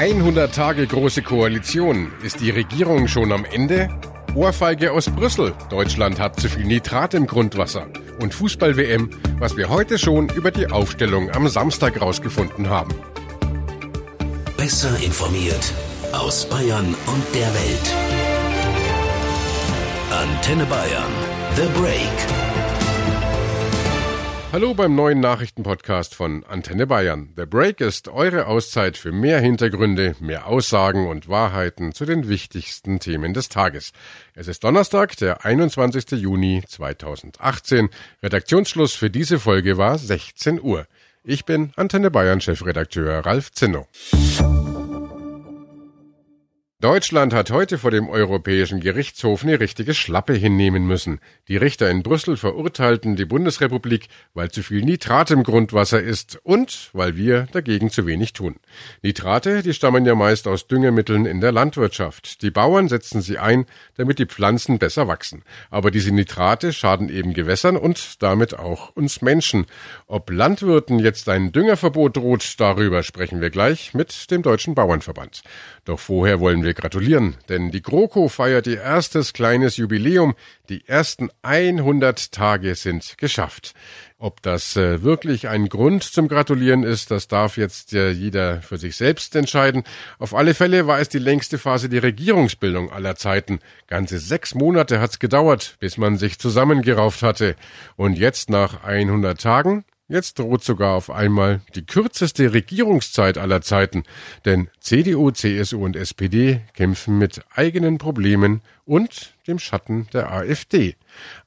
100 Tage große Koalition. Ist die Regierung schon am Ende? Ohrfeige aus Brüssel. Deutschland hat zu viel Nitrat im Grundwasser. Und Fußball-WM, was wir heute schon über die Aufstellung am Samstag rausgefunden haben. Besser informiert aus Bayern und der Welt. Antenne Bayern. The Break. Hallo beim neuen Nachrichtenpodcast von Antenne Bayern. The Break ist eure Auszeit für mehr Hintergründe, mehr Aussagen und Wahrheiten zu den wichtigsten Themen des Tages. Es ist Donnerstag, der 21. Juni 2018. Redaktionsschluss für diese Folge war 16 Uhr. Ich bin Antenne Bayern Chefredakteur Ralf Zinno. Deutschland hat heute vor dem Europäischen Gerichtshof eine richtige Schlappe hinnehmen müssen. Die Richter in Brüssel verurteilten die Bundesrepublik, weil zu viel Nitrat im Grundwasser ist und weil wir dagegen zu wenig tun. Nitrate, die stammen ja meist aus Düngemitteln in der Landwirtschaft. Die Bauern setzen sie ein, damit die Pflanzen besser wachsen. Aber diese Nitrate schaden eben Gewässern und damit auch uns Menschen. Ob Landwirten jetzt ein Düngerverbot droht, darüber sprechen wir gleich mit dem Deutschen Bauernverband. Doch vorher wollen wir wir gratulieren, denn die GroKo feiert ihr erstes kleines Jubiläum. Die ersten 100 Tage sind geschafft. Ob das äh, wirklich ein Grund zum Gratulieren ist, das darf jetzt äh, jeder für sich selbst entscheiden. Auf alle Fälle war es die längste Phase der Regierungsbildung aller Zeiten. Ganze sechs Monate hat's gedauert, bis man sich zusammengerauft hatte. Und jetzt nach 100 Tagen Jetzt droht sogar auf einmal die kürzeste Regierungszeit aller Zeiten, denn CDU, CSU und SPD kämpfen mit eigenen Problemen und dem Schatten der AfD.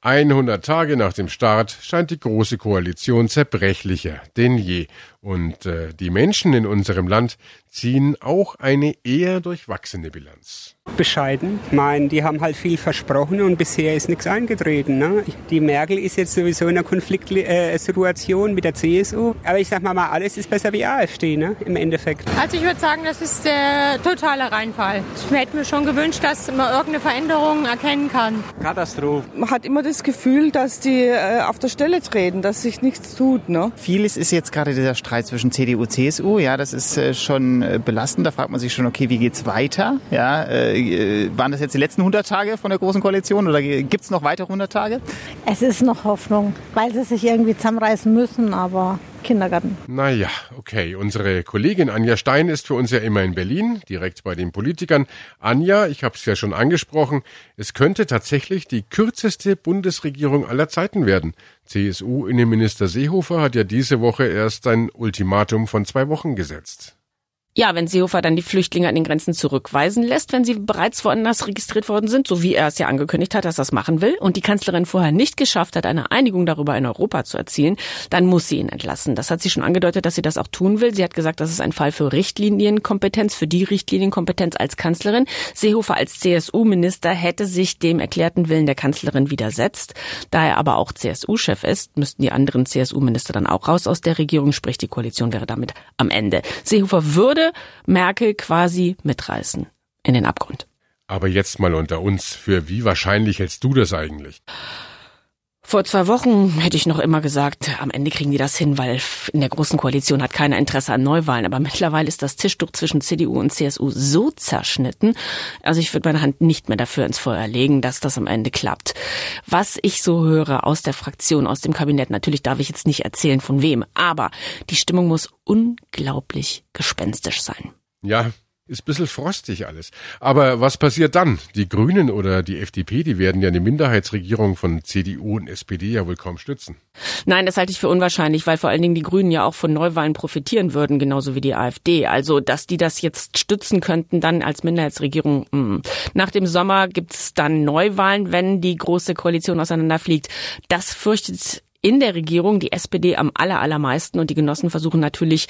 100 Tage nach dem Start scheint die Große Koalition zerbrechlicher denn je. Und äh, die Menschen in unserem Land ziehen auch eine eher durchwachsene Bilanz. Bescheiden. Ich meine, die haben halt viel versprochen und bisher ist nichts eingetreten. Ne? Die Merkel ist jetzt sowieso in einer Konfliktsituation äh, mit der CSU. Aber ich sag mal, mal alles ist besser wie AfD, ne? im Endeffekt. Also ich würde sagen, das ist der totale Reinfall. Ich hätte mir schon gewünscht, dass man irgendeine Veränderung erkennen kann. Katastrophe. Man hat immer das Gefühl, dass die äh, auf der Stelle treten, dass sich nichts tut. Ne? Vieles ist jetzt gerade dieser Streit zwischen CDU, CSU. Ja, das ist äh, schon äh, belastend. Da fragt man sich schon, okay, wie geht's weiter? Ja, äh, waren das jetzt die letzten 100 Tage von der Großen Koalition oder gibt's noch weitere 100 Tage? Es ist noch Hoffnung, weil sie sich irgendwie zusammenreißen müssen, aber Kindergarten. Naja, okay. Unsere Kollegin Anja Stein ist für uns ja immer in Berlin, direkt bei den Politikern. Anja, ich habe es ja schon angesprochen, es könnte tatsächlich die kürzeste Bundesregierung aller Zeiten werden. CSU-Innenminister Seehofer hat ja diese Woche erst ein Ultimatum von zwei Wochen gesetzt. Ja, wenn Seehofer dann die Flüchtlinge an den Grenzen zurückweisen lässt, wenn sie bereits woanders registriert worden sind, so wie er es ja angekündigt hat, dass er das machen will, und die Kanzlerin vorher nicht geschafft hat, eine Einigung darüber in Europa zu erzielen, dann muss sie ihn entlassen. Das hat sie schon angedeutet, dass sie das auch tun will. Sie hat gesagt, das ist ein Fall für Richtlinienkompetenz, für die Richtlinienkompetenz als Kanzlerin. Seehofer als CSU-Minister hätte sich dem erklärten Willen der Kanzlerin widersetzt. Da er aber auch CSU-Chef ist, müssten die anderen CSU-Minister dann auch raus aus der Regierung, sprich die Koalition wäre damit am Ende. Seehofer würde würde Merkel quasi mitreißen in den Abgrund. Aber jetzt mal unter uns, für wie wahrscheinlich hältst du das eigentlich? Vor zwei Wochen hätte ich noch immer gesagt, am Ende kriegen die das hin, weil in der Großen Koalition hat keiner Interesse an Neuwahlen. Aber mittlerweile ist das Tischtuch zwischen CDU und CSU so zerschnitten. Also ich würde meine Hand nicht mehr dafür ins Feuer legen, dass das am Ende klappt. Was ich so höre aus der Fraktion, aus dem Kabinett, natürlich darf ich jetzt nicht erzählen von wem, aber die Stimmung muss unglaublich gespenstisch sein. Ja, ist ein bisschen frostig alles. Aber was passiert dann? Die Grünen oder die FDP, die werden ja eine Minderheitsregierung von CDU und SPD ja wohl kaum stützen. Nein, das halte ich für unwahrscheinlich, weil vor allen Dingen die Grünen ja auch von Neuwahlen profitieren würden, genauso wie die AfD. Also, dass die das jetzt stützen könnten, dann als Minderheitsregierung. Mh. Mm. Nach dem Sommer gibt's dann Neuwahlen, wenn die große Koalition auseinanderfliegt. Das fürchtet in der Regierung die SPD am allermeisten und die Genossen versuchen natürlich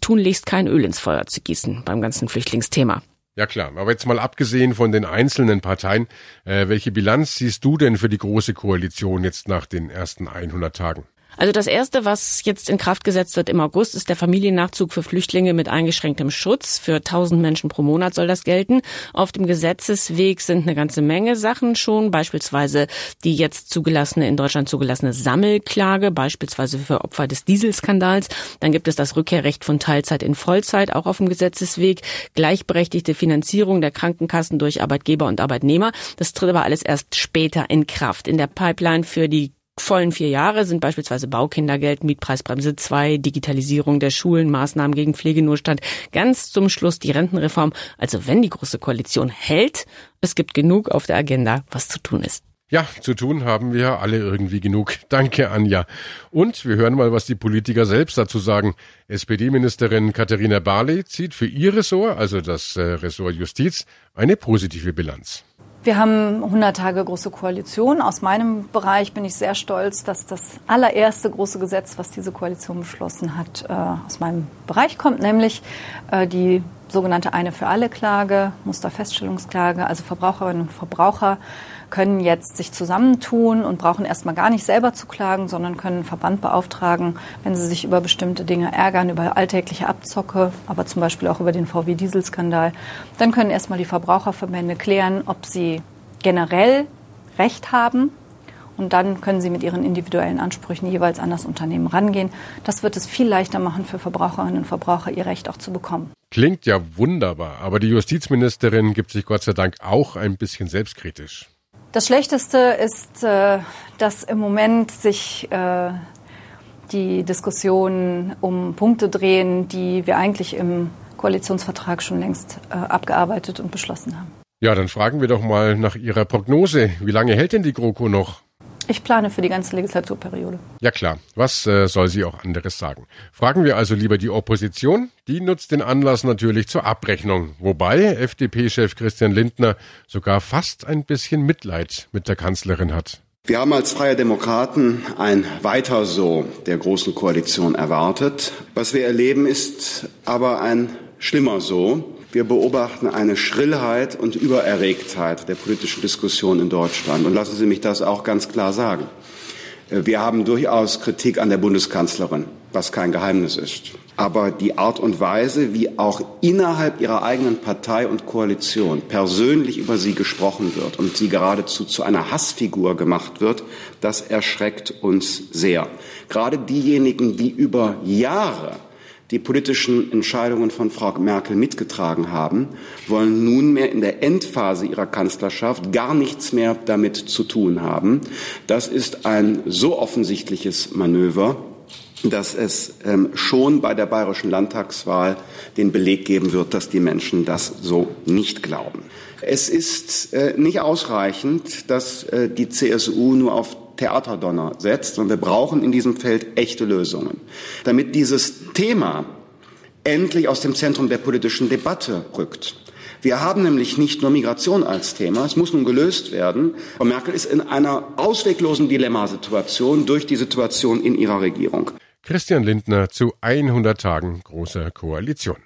tunlichst kein Öl ins Feuer zu gießen beim ganzen Flüchtlingsthema. Ja klar, aber jetzt mal abgesehen von den einzelnen Parteien, äh, welche Bilanz siehst du denn für die große Koalition jetzt nach den ersten 100 Tagen? Also das Erste, was jetzt in Kraft gesetzt wird im August, ist der Familiennachzug für Flüchtlinge mit eingeschränktem Schutz. Für 1000 Menschen pro Monat soll das gelten. Auf dem Gesetzesweg sind eine ganze Menge Sachen schon, beispielsweise die jetzt zugelassene, in Deutschland zugelassene Sammelklage, beispielsweise für Opfer des Dieselskandals. Dann gibt es das Rückkehrrecht von Teilzeit in Vollzeit, auch auf dem Gesetzesweg. Gleichberechtigte Finanzierung der Krankenkassen durch Arbeitgeber und Arbeitnehmer. Das tritt aber alles erst später in Kraft. In der Pipeline für die vollen vier Jahre sind beispielsweise Baukindergeld, Mietpreisbremse 2, Digitalisierung der Schulen, Maßnahmen gegen Pflegenotstand, ganz zum Schluss die Rentenreform. Also wenn die Große Koalition hält, es gibt genug auf der Agenda, was zu tun ist. Ja, zu tun haben wir alle irgendwie genug. Danke, Anja. Und wir hören mal, was die Politiker selbst dazu sagen. SPD-Ministerin Katharina Barley zieht für ihr Ressort, also das äh, Ressort Justiz, eine positive Bilanz. Wir haben 100 Tage große Koalition. Aus meinem Bereich bin ich sehr stolz, dass das allererste große Gesetz, was diese Koalition beschlossen hat, äh, aus meinem Bereich kommt, nämlich äh, die sogenannte Eine für alle Klage, Musterfeststellungsklage. Also Verbraucherinnen und Verbraucher können jetzt sich zusammentun und brauchen erstmal gar nicht selber zu klagen, sondern können einen Verband beauftragen, wenn sie sich über bestimmte Dinge ärgern, über alltägliche Abzocke, aber zum Beispiel auch über den VW-Dieselskandal. Dann können erstmal die Verbraucherverbände klären, ob sie generell Recht haben und dann können Sie mit Ihren individuellen Ansprüchen jeweils an das Unternehmen rangehen. Das wird es viel leichter machen für Verbraucherinnen und Verbraucher, ihr Recht auch zu bekommen. Klingt ja wunderbar, aber die Justizministerin gibt sich Gott sei Dank auch ein bisschen selbstkritisch. Das Schlechteste ist, äh, dass im Moment sich äh, die Diskussionen um Punkte drehen, die wir eigentlich im Koalitionsvertrag schon längst äh, abgearbeitet und beschlossen haben. Ja, dann fragen wir doch mal nach Ihrer Prognose. Wie lange hält denn die GroKo noch? Ich plane für die ganze Legislaturperiode. Ja klar, was äh, soll sie auch anderes sagen? Fragen wir also lieber die Opposition. Die nutzt den Anlass natürlich zur Abrechnung. Wobei FDP-Chef Christian Lindner sogar fast ein bisschen Mitleid mit der Kanzlerin hat. Wir haben als Freie Demokraten ein Weiter so der Großen Koalition erwartet. Was wir erleben, ist aber ein schlimmer so. Wir beobachten eine Schrillheit und Übererregtheit der politischen Diskussion in Deutschland. Und lassen Sie mich das auch ganz klar sagen. Wir haben durchaus Kritik an der Bundeskanzlerin, was kein Geheimnis ist. Aber die Art und Weise, wie auch innerhalb ihrer eigenen Partei und Koalition persönlich über sie gesprochen wird und sie geradezu zu einer Hassfigur gemacht wird, das erschreckt uns sehr. Gerade diejenigen, die über Jahre die politischen Entscheidungen von Frau Merkel mitgetragen haben, wollen nunmehr in der Endphase ihrer Kanzlerschaft gar nichts mehr damit zu tun haben. Das ist ein so offensichtliches Manöver, dass es ähm, schon bei der bayerischen Landtagswahl den Beleg geben wird, dass die Menschen das so nicht glauben. Es ist äh, nicht ausreichend, dass äh, die CSU nur auf Theaterdonner setzt, sondern wir brauchen in diesem Feld echte Lösungen. Damit dieses Thema endlich aus dem Zentrum der politischen Debatte rückt. Wir haben nämlich nicht nur Migration als Thema, es muss nun gelöst werden. Frau Merkel ist in einer ausweglosen Dilemmasituation durch die Situation in ihrer Regierung. Christian Lindner zu 100 Tagen großer Koalition.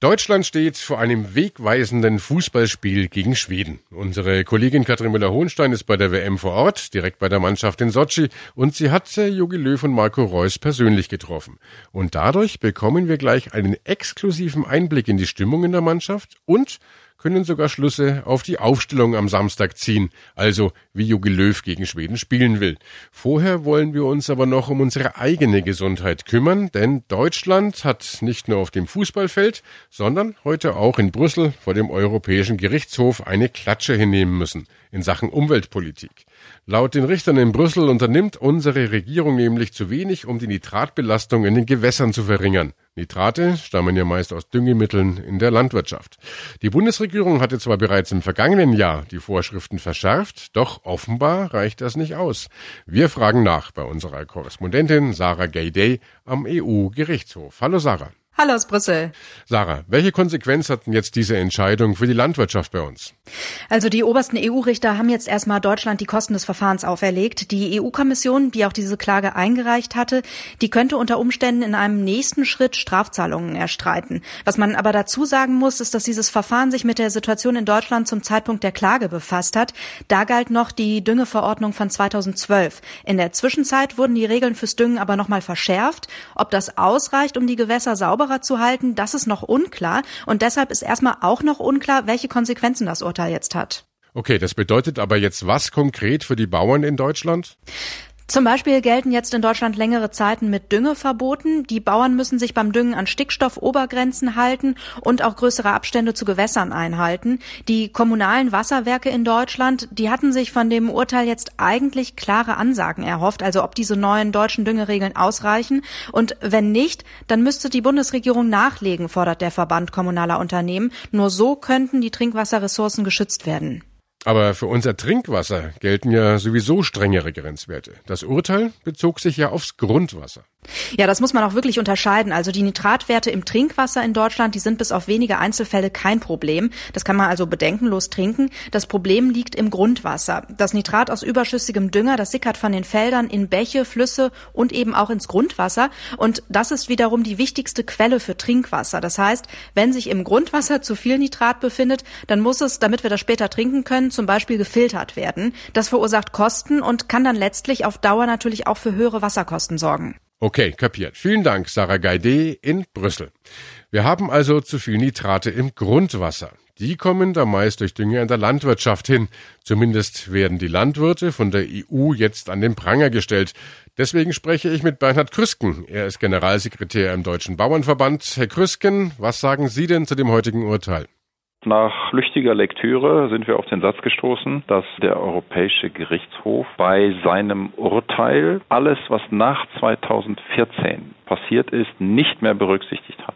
Deutschland steht vor einem wegweisenden Fußballspiel gegen Schweden. Unsere Kollegin Katrin Müller-Hohenstein ist bei der WM vor Ort, direkt bei der Mannschaft in Sochi, und sie hat Jogi Löw und Marco Reus persönlich getroffen. Und dadurch bekommen wir gleich einen exklusiven Einblick in die Stimmung in der Mannschaft und können sogar Schlüsse auf die Aufstellung am Samstag ziehen, also wie Jogi Löw gegen Schweden spielen will. Vorher wollen wir uns aber noch um unsere eigene Gesundheit kümmern, denn Deutschland hat nicht nur auf dem Fußballfeld, sondern heute auch in Brüssel vor dem Europäischen Gerichtshof eine Klatsche hinnehmen müssen in Sachen Umweltpolitik. Laut den Richtern in Brüssel unternimmt unsere Regierung nämlich zu wenig, um die Nitratbelastung in den Gewässern zu verringern. Nitrate stammen ja meist aus Düngemitteln in der Landwirtschaft. Die Bundesregierung hatte zwar bereits im vergangenen Jahr die Vorschriften verschärft, doch offenbar reicht das nicht aus. Wir fragen nach bei unserer Korrespondentin Sarah Gayday am EU-Gerichtshof. Hallo Sarah. Hallo aus Brüssel. Sarah, welche Konsequenz hat denn jetzt diese Entscheidung für die Landwirtschaft bei uns? Also die obersten EU-Richter haben jetzt erstmal Deutschland die Kosten des Verfahrens auferlegt. Die EU-Kommission, die auch diese Klage eingereicht hatte, die könnte unter Umständen in einem nächsten Schritt Strafzahlungen erstreiten. Was man aber dazu sagen muss, ist, dass dieses Verfahren sich mit der Situation in Deutschland zum Zeitpunkt der Klage befasst hat. Da galt noch die Düngeverordnung von 2012. In der Zwischenzeit wurden die Regeln fürs Düngen aber nochmal verschärft. Ob das ausreicht, um die Gewässer sauber sauberer zu halten, das ist noch unklar. Und deshalb ist erstmal auch noch unklar, welche Konsequenzen das Urteil jetzt hat. Okay, das bedeutet aber jetzt was konkret für die Bauern in Deutschland? Zum Beispiel gelten jetzt in Deutschland längere Zeiten mit Düngeverboten. Die Bauern müssen sich beim Düngen an Stickstoffobergrenzen halten und auch größere Abstände zu Gewässern einhalten. Die kommunalen Wasserwerke in Deutschland, die hatten sich von dem Urteil jetzt eigentlich klare Ansagen erhofft, also ob diese neuen deutschen Düngeregeln ausreichen. Und wenn nicht, dann müsste die Bundesregierung nachlegen, fordert der Verband kommunaler Unternehmen. Nur so könnten die Trinkwasserressourcen geschützt werden. Aber für unser Trinkwasser gelten ja sowieso strengere Grenzwerte. Das Urteil bezog sich ja aufs Grundwasser. Ja, das muss man auch wirklich unterscheiden. Also die Nitratwerte im Trinkwasser in Deutschland, die sind bis auf wenige Einzelfälle kein Problem. Das kann man also bedenkenlos trinken. Das Problem liegt im Grundwasser. Das Nitrat aus überschüssigem Dünger, das sickert von den Feldern in Bäche, Flüsse und eben auch ins Grundwasser. Und das ist wiederum die wichtigste Quelle für Trinkwasser. Das heißt, wenn sich im Grundwasser zu viel Nitrat befindet, dann muss es, damit wir das später trinken können, zum Beispiel gefiltert werden. Das verursacht Kosten und kann dann letztlich auf Dauer natürlich auch für höhere Wasserkosten sorgen. Okay, kapiert. Vielen Dank, Sarah Gaide in Brüssel. Wir haben also zu viel Nitrate im Grundwasser. Die kommen da meist durch Dünger in der Landwirtschaft hin. Zumindest werden die Landwirte von der EU jetzt an den Pranger gestellt. Deswegen spreche ich mit Bernhard Krüsken. Er ist Generalsekretär im Deutschen Bauernverband. Herr Krüsken, was sagen Sie denn zu dem heutigen Urteil? Nach flüchtiger Lektüre sind wir auf den Satz gestoßen, dass der Europäische Gerichtshof bei seinem Urteil alles, was nach 2014 passiert ist, nicht mehr berücksichtigt hat.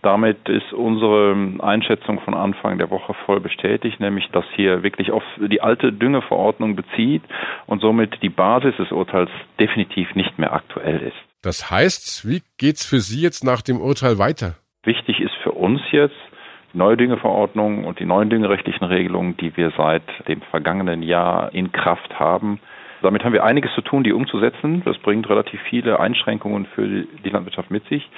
Damit ist unsere Einschätzung von Anfang der Woche voll bestätigt, nämlich dass hier wirklich auf die alte Düngeverordnung bezieht und somit die Basis des Urteils definitiv nicht mehr aktuell ist. Das heißt, wie geht's für Sie jetzt nach dem Urteil weiter? Wichtig ist für uns jetzt, Neudüngeverordnung und die neuen düngerechtlichen Regelungen, die wir seit dem vergangenen Jahr in Kraft haben. Damit haben wir einiges zu tun, die umzusetzen. Das bringt relativ viele Einschränkungen für die Landwirtschaft mit sich.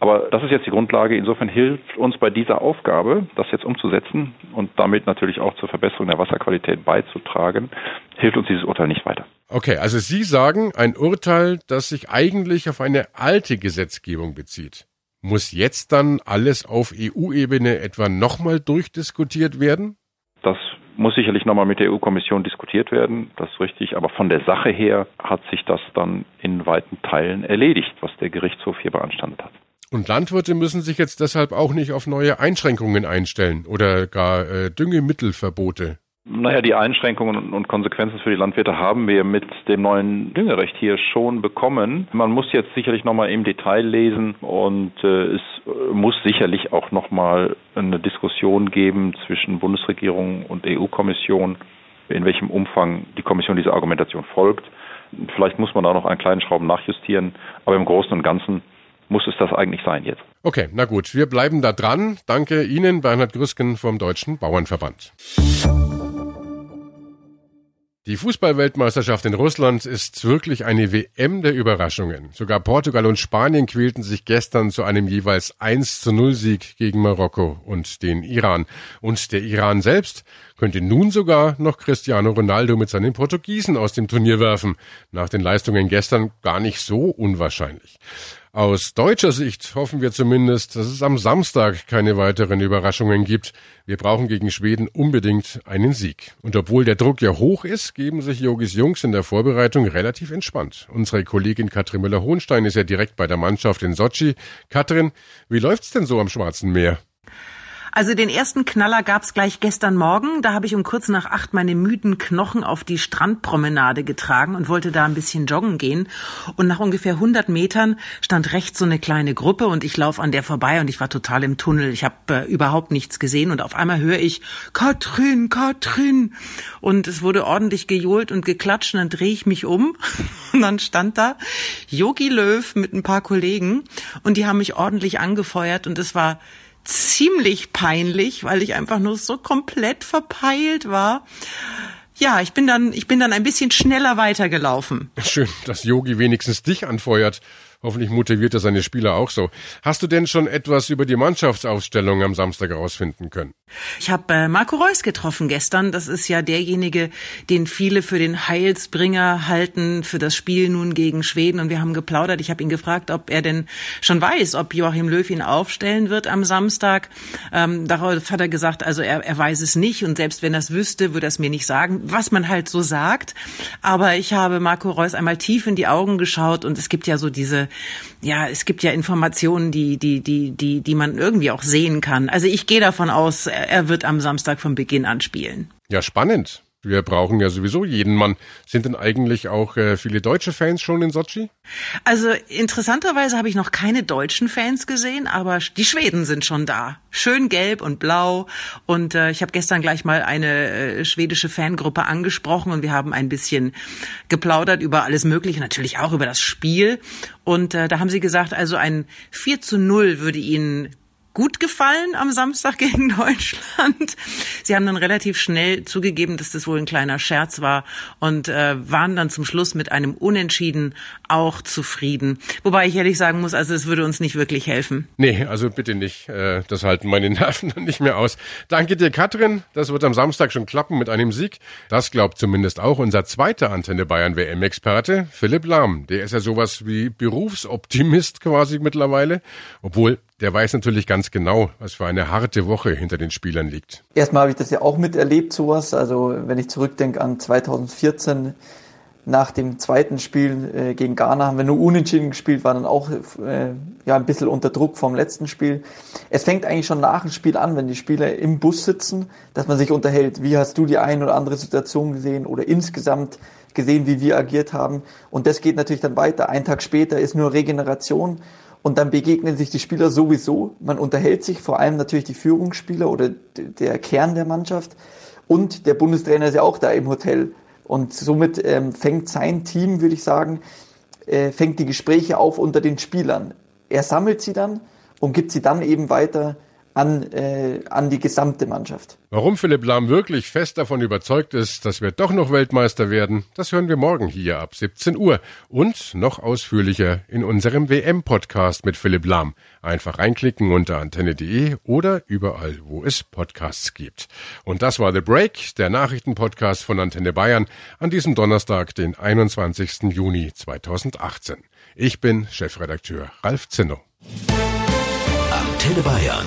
Aber das ist jetzt die Grundlage. Insofern hilft uns bei dieser Aufgabe, das jetzt umzusetzen und damit natürlich auch zur Verbesserung der Wasserqualität beizutragen, hilft uns dieses Urteil nicht weiter. Okay, also Sie sagen ein Urteil, das sich eigentlich auf eine alte Gesetzgebung bezieht. Muss jetzt dann alles auf EU-Ebene etwa nochmal durchdiskutiert werden? Das muss sicherlich nochmal mit der EU-Kommission diskutiert werden, das ist richtig. Aber von der Sache her hat sich das dann in weiten Teilen erledigt, was der Gerichtshof hier beanstandet hat. Und Landwirte müssen sich jetzt deshalb auch nicht auf neue Einschränkungen einstellen oder gar äh, Düngemittelverbote. Naja, die Einschränkungen und Konsequenzen für die Landwirte haben wir mit dem neuen Düngerecht hier schon bekommen. Man muss jetzt sicherlich nochmal im Detail lesen und äh, es muss sicherlich auch nochmal eine Diskussion geben zwischen Bundesregierung und EU-Kommission, in welchem Umfang die Kommission dieser Argumentation folgt. Vielleicht muss man da noch einen kleinen Schrauben nachjustieren, aber im Großen und Ganzen muss es das eigentlich sein jetzt. Okay, na gut, wir bleiben da dran. Danke Ihnen, Bernhard Grüsken vom Deutschen Bauernverband. Die Fußballweltmeisterschaft in Russland ist wirklich eine WM der Überraschungen. Sogar Portugal und Spanien quälten sich gestern zu einem jeweils 1 zu 0 Sieg gegen Marokko und den Iran. Und der Iran selbst könnte nun sogar noch Cristiano Ronaldo mit seinen Portugiesen aus dem Turnier werfen. Nach den Leistungen gestern gar nicht so unwahrscheinlich. Aus deutscher Sicht hoffen wir zumindest, dass es am Samstag keine weiteren Überraschungen gibt. Wir brauchen gegen Schweden unbedingt einen Sieg. Und obwohl der Druck ja hoch ist, geben sich Jogis Jungs in der Vorbereitung relativ entspannt. Unsere Kollegin Katrin Müller-Hohenstein ist ja direkt bei der Mannschaft in Sochi. Katrin, wie läuft's denn so am Schwarzen Meer? Also den ersten Knaller gab's gleich gestern Morgen. Da habe ich um kurz nach acht meine müden Knochen auf die Strandpromenade getragen und wollte da ein bisschen joggen gehen. Und nach ungefähr 100 Metern stand rechts so eine kleine Gruppe und ich laufe an der vorbei und ich war total im Tunnel. Ich habe äh, überhaupt nichts gesehen und auf einmal höre ich Katrin, Katrin. Und es wurde ordentlich gejohlt und geklatscht und dann drehe ich mich um und dann stand da Yogi Löw mit ein paar Kollegen und die haben mich ordentlich angefeuert und es war ziemlich peinlich, weil ich einfach nur so komplett verpeilt war. Ja, ich bin dann, ich bin dann ein bisschen schneller weitergelaufen. Schön, dass Yogi wenigstens dich anfeuert. Hoffentlich motiviert er seine Spieler auch so. Hast du denn schon etwas über die Mannschaftsausstellung am Samstag herausfinden können? Ich habe äh, Marco Reus getroffen gestern. Das ist ja derjenige, den viele für den Heilsbringer halten für das Spiel nun gegen Schweden. Und wir haben geplaudert. Ich habe ihn gefragt, ob er denn schon weiß, ob Joachim Löw ihn aufstellen wird am Samstag. Ähm, darauf hat er gesagt, also er, er weiß es nicht. Und selbst wenn er es wüsste, würde er es mir nicht sagen, was man halt so sagt. Aber ich habe Marco Reus einmal tief in die Augen geschaut und es gibt ja so diese ja, es gibt ja Informationen, die, die, die, die, die man irgendwie auch sehen kann. Also ich gehe davon aus, er wird am Samstag von Beginn an spielen. Ja, spannend. Wir brauchen ja sowieso jeden Mann. Sind denn eigentlich auch äh, viele deutsche Fans schon in Sochi? Also interessanterweise habe ich noch keine deutschen Fans gesehen, aber die Schweden sind schon da. Schön gelb und blau. Und äh, ich habe gestern gleich mal eine äh, schwedische Fangruppe angesprochen und wir haben ein bisschen geplaudert über alles Mögliche, natürlich auch über das Spiel. Und äh, da haben sie gesagt, also ein 4 zu 0 würde ihnen gut gefallen am Samstag gegen Deutschland. Sie haben dann relativ schnell zugegeben, dass das wohl ein kleiner Scherz war und äh, waren dann zum Schluss mit einem Unentschieden auch zufrieden. Wobei ich ehrlich sagen muss, also es würde uns nicht wirklich helfen. Nee, also bitte nicht. Äh, das halten meine Nerven dann nicht mehr aus. Danke dir, Katrin. Das wird am Samstag schon klappen mit einem Sieg. Das glaubt zumindest auch unser zweiter Antenne Bayern WM-Experte, Philipp Lahm. Der ist ja sowas wie Berufsoptimist quasi mittlerweile. Obwohl, der weiß natürlich ganz genau, was für eine harte Woche hinter den Spielern liegt. Erstmal habe ich das ja auch miterlebt, sowas. Also wenn ich zurückdenke an 2014, nach dem zweiten Spiel äh, gegen Ghana haben wir nur unentschieden gespielt, war dann auch äh, ja ein bisschen unter Druck vom letzten Spiel. Es fängt eigentlich schon nach dem Spiel an, wenn die Spieler im Bus sitzen, dass man sich unterhält. Wie hast du die eine oder andere Situation gesehen oder insgesamt gesehen, wie wir agiert haben? Und das geht natürlich dann weiter. Ein Tag später ist nur Regeneration und dann begegnen sich die Spieler sowieso. Man unterhält sich, vor allem natürlich die Führungsspieler oder der Kern der Mannschaft. Und der Bundestrainer ist ja auch da im Hotel. Und somit ähm, fängt sein Team, würde ich sagen, äh, fängt die Gespräche auf unter den Spielern. Er sammelt sie dann und gibt sie dann eben weiter an, äh, an die gesamte Mannschaft. Warum Philipp Lahm wirklich fest davon überzeugt ist, dass wir doch noch Weltmeister werden, das hören wir morgen hier ab 17 Uhr und noch ausführlicher in unserem WM-Podcast mit Philipp Lahm. Einfach reinklicken unter antenne.de oder überall, wo es Podcasts gibt. Und das war The Break, der Nachrichtenpodcast von Antenne Bayern an diesem Donnerstag, den 21. Juni 2018. Ich bin Chefredakteur Ralf Zinno. Antenne Bayern